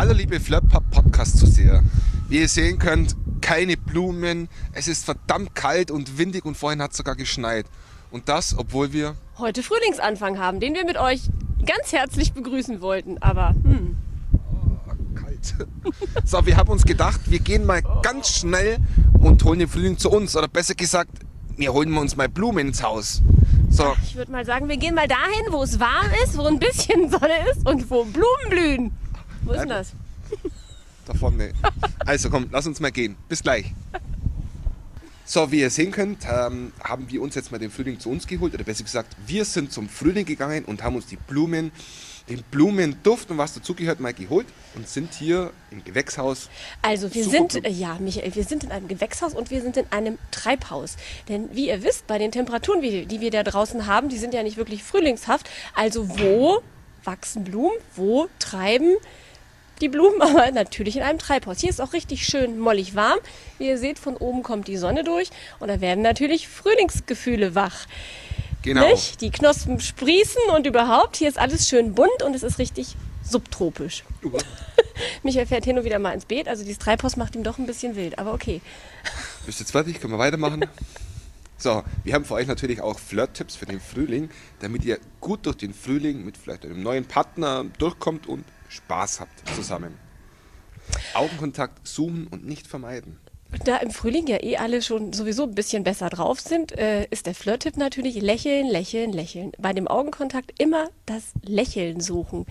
allerliebe Flirtpub-Podcast zu sehr. Wie ihr sehen könnt, keine Blumen, es ist verdammt kalt und windig und vorhin hat es sogar geschneit. Und das, obwohl wir heute Frühlingsanfang haben, den wir mit euch ganz herzlich begrüßen wollten. Aber hm. kalt. So, wir haben uns gedacht, wir gehen mal ganz schnell und holen den Frühling zu uns. Oder besser gesagt, wir holen uns mal Blumen ins Haus. So, Ich würde mal sagen, wir gehen mal dahin, wo es warm ist, wo ein bisschen Sonne ist und wo Blumen blühen. Wo ist denn das? da vorne. Also komm, lass uns mal gehen. Bis gleich. So, wie ihr sehen könnt, ähm, haben wir uns jetzt mal den Frühling zu uns geholt. Oder besser gesagt, wir sind zum Frühling gegangen und haben uns die Blumen, den Blumenduft und was dazugehört mal geholt und sind hier im Gewächshaus. Also wir sind, gut. äh, ja Michael, wir sind in einem Gewächshaus und wir sind in einem Treibhaus. Denn wie ihr wisst, bei den Temperaturen, wie- die wir da draußen haben, die sind ja nicht wirklich frühlingshaft. Also wo wachsen Blumen, wo treiben die Blumen, aber natürlich in einem Treibhaus. Hier ist auch richtig schön mollig warm. Wie ihr seht, von oben kommt die Sonne durch und da werden natürlich Frühlingsgefühle wach. Genau. Nicht? Die Knospen sprießen und überhaupt, hier ist alles schön bunt und es ist richtig subtropisch. Michael fährt hin und wieder mal ins Beet, also dieses Treibhaus macht ihm doch ein bisschen wild, aber okay. Bist du jetzt fertig? Können wir weitermachen? So, wir haben für euch natürlich auch Flirt-Tipps für den Frühling, damit ihr gut durch den Frühling mit vielleicht einem neuen Partner durchkommt und Spaß habt zusammen. Augenkontakt suchen und nicht vermeiden. Da im Frühling ja eh alle schon sowieso ein bisschen besser drauf sind, äh, ist der Flirt-Tipp natürlich lächeln, lächeln, lächeln. Bei dem Augenkontakt immer das Lächeln suchen.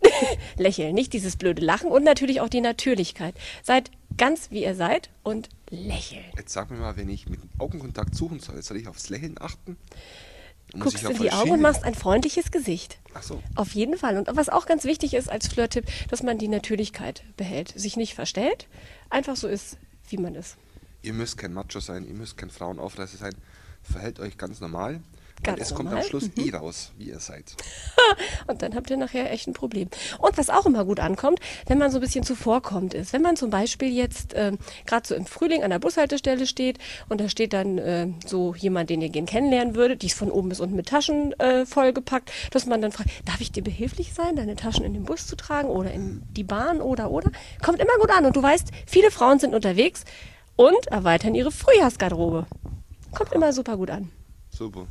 lächeln, nicht dieses blöde Lachen und natürlich auch die Natürlichkeit. Seid ganz wie ihr seid und lächeln. Jetzt sag mir mal, wenn ich mit Augenkontakt suchen soll, soll ich aufs Lächeln achten? Guckst in die Augen und machst ein freundliches Gesicht. Ach so. Auf jeden Fall. Und was auch ganz wichtig ist als Flirt-Tipp, dass man die Natürlichkeit behält, sich nicht verstellt, einfach so ist, wie man ist. Ihr müsst kein Macho sein, ihr müsst kein Frauenaufreißer sein. Verhält euch ganz normal. Ganz es kommt normal, am Schluss eh raus, wie ihr seid. Und dann habt ihr nachher echt ein Problem. Und was auch immer gut ankommt, wenn man so ein bisschen zuvorkommt ist. Wenn man zum Beispiel jetzt ähm, gerade so im Frühling an der Bushaltestelle steht und da steht dann äh, so jemand, den ihr gern kennenlernen würdet, die ist von oben bis unten mit Taschen äh, vollgepackt, dass man dann fragt, darf ich dir behilflich sein, deine Taschen in den Bus zu tragen oder in die Bahn oder oder? Kommt immer gut an. Und du weißt, viele Frauen sind unterwegs und erweitern ihre Frühjahrsgarderobe. Kommt immer super gut an. Super.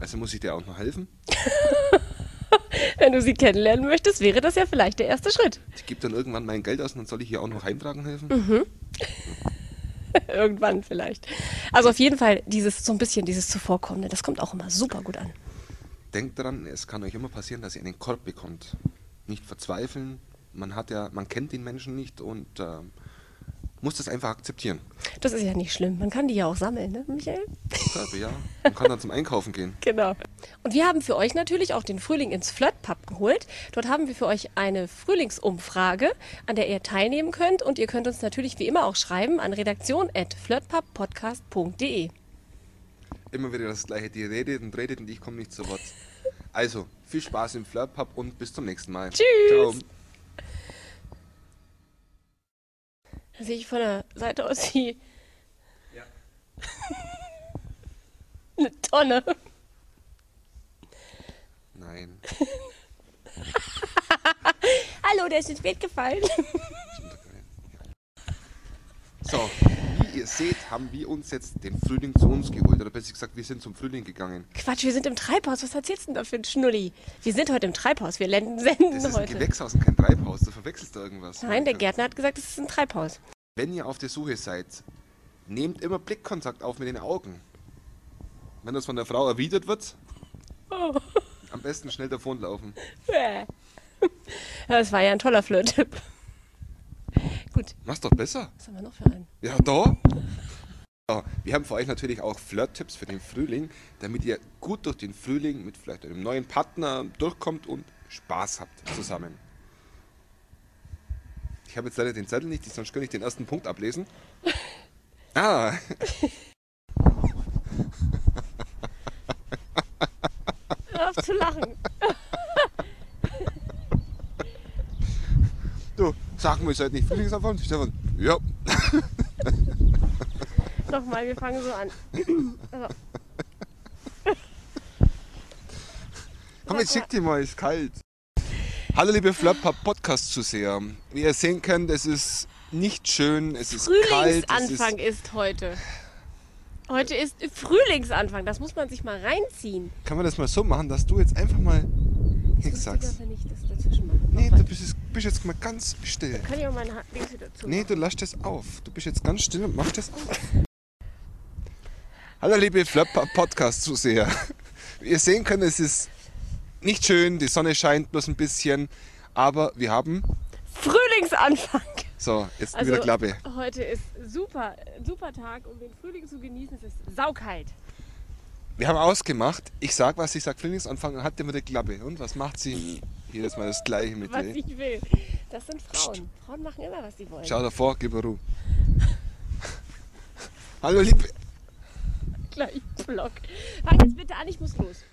Also muss ich dir auch noch helfen? Wenn du sie kennenlernen möchtest, wäre das ja vielleicht der erste Schritt. Ich gebe dann irgendwann mein Geld aus und dann soll ich hier auch noch heimtragen helfen? Mhm. Irgendwann vielleicht. Also auf jeden Fall dieses so ein bisschen dieses Zuvorkommende, das kommt auch immer super gut an. Denkt daran, es kann euch immer passieren, dass ihr einen Korb bekommt. Nicht verzweifeln. Man hat ja, man kennt den Menschen nicht und ähm, muss das einfach akzeptieren. Das ist ja nicht schlimm. Man kann die ja auch sammeln, ne, Michael? Selber, ja. Man kann dann zum Einkaufen gehen. Genau. Und wir haben für euch natürlich auch den Frühling ins Flirt-Pub geholt. Dort haben wir für euch eine Frühlingsumfrage, an der ihr teilnehmen könnt. Und ihr könnt uns natürlich wie immer auch schreiben an redaktion.flirtpubpodcast.de. Immer wieder das gleiche. Die redet und redet und ich komme nicht zu Wort. Also, viel Spaß im Flirtpub und bis zum nächsten Mal. Tschüss. Ciao. Da sehe ich von der Seite aus wie eine Tonne. Nein. Hallo, der ist ins Bett gefallen. So, wie ihr seht, haben wir uns jetzt den Frühling zu uns geholt. Oder besser gesagt, wir sind zum Frühling gegangen. Quatsch, wir sind im Treibhaus. Was erzählst du denn da für ein Schnulli? Wir sind heute im Treibhaus. Wir lenden, senden Das ist ein heute. Gewächshaus und kein Treibhaus. Du verwechselst da irgendwas. Nein, der Gärtner hat gesagt, es ist ein Treibhaus. Wenn ihr auf der Suche seid, nehmt immer Blickkontakt auf mit den Augen. Wenn das von der Frau erwidert wird, Oh. am besten schnell davonlaufen. Ja, Das war ja ein toller Flirt-Tipp. Gut, Mach's doch besser. was haben wir noch für einen? Ja, da. Ja, wir haben für euch natürlich auch Flirt-Tipps für den Frühling, damit ihr gut durch den Frühling mit vielleicht einem neuen Partner durchkommt und Spaß habt zusammen. Ich habe jetzt leider den Zettel nicht, sonst könnte ich den ersten Punkt ablesen. Ah, Hör auf zu lachen. du, sagen wir, seid nicht Frühlingsanfang? Stefan, ja. Nochmal, wir fangen so an. Also, Komm, jetzt schick dir mal, ist kalt. Hallo liebe Flapper Podcast-Zuseher. Wie ihr sehen könnt, es ist nicht schön, es ist kalt. Frühlingsanfang ist, heute. Heute ist Frühlingsanfang, das muss man sich mal reinziehen. kann man das mal so machen, dass du jetzt einfach mal nichts Lustiger, sagst? wenn ich das dazwischen mache. Nee, du bist jetzt, bist jetzt mal ganz still. Kann ich auch meine Hand links wieder zu. Nee, du lass das auf. Du bist jetzt ganz still und machst das auf. Hallo liebe Flapper Podcast-Zuseher. Wie ihr sehen könnt, es ist nicht schön, die Sonne scheint bloß ein bisschen, aber wir haben... Frühlingsanfang. So, jetzt Also wieder Klappe. heute ist super, super Tag, um den Frühling zu genießen. Es ist saukalt. Wir haben ausgemacht, ich sag was, ich sag Frühlingsanfang und hat immer die Klappe. Und was macht sie? Jedes Mal das gleiche mit Was dir. ich will. Das sind Frauen. Frauen machen immer, was sie wollen. Schau davor, gib mir Ruhe. Hallo liebe... Gleich Block. Fang jetzt bitte an, ich muss los.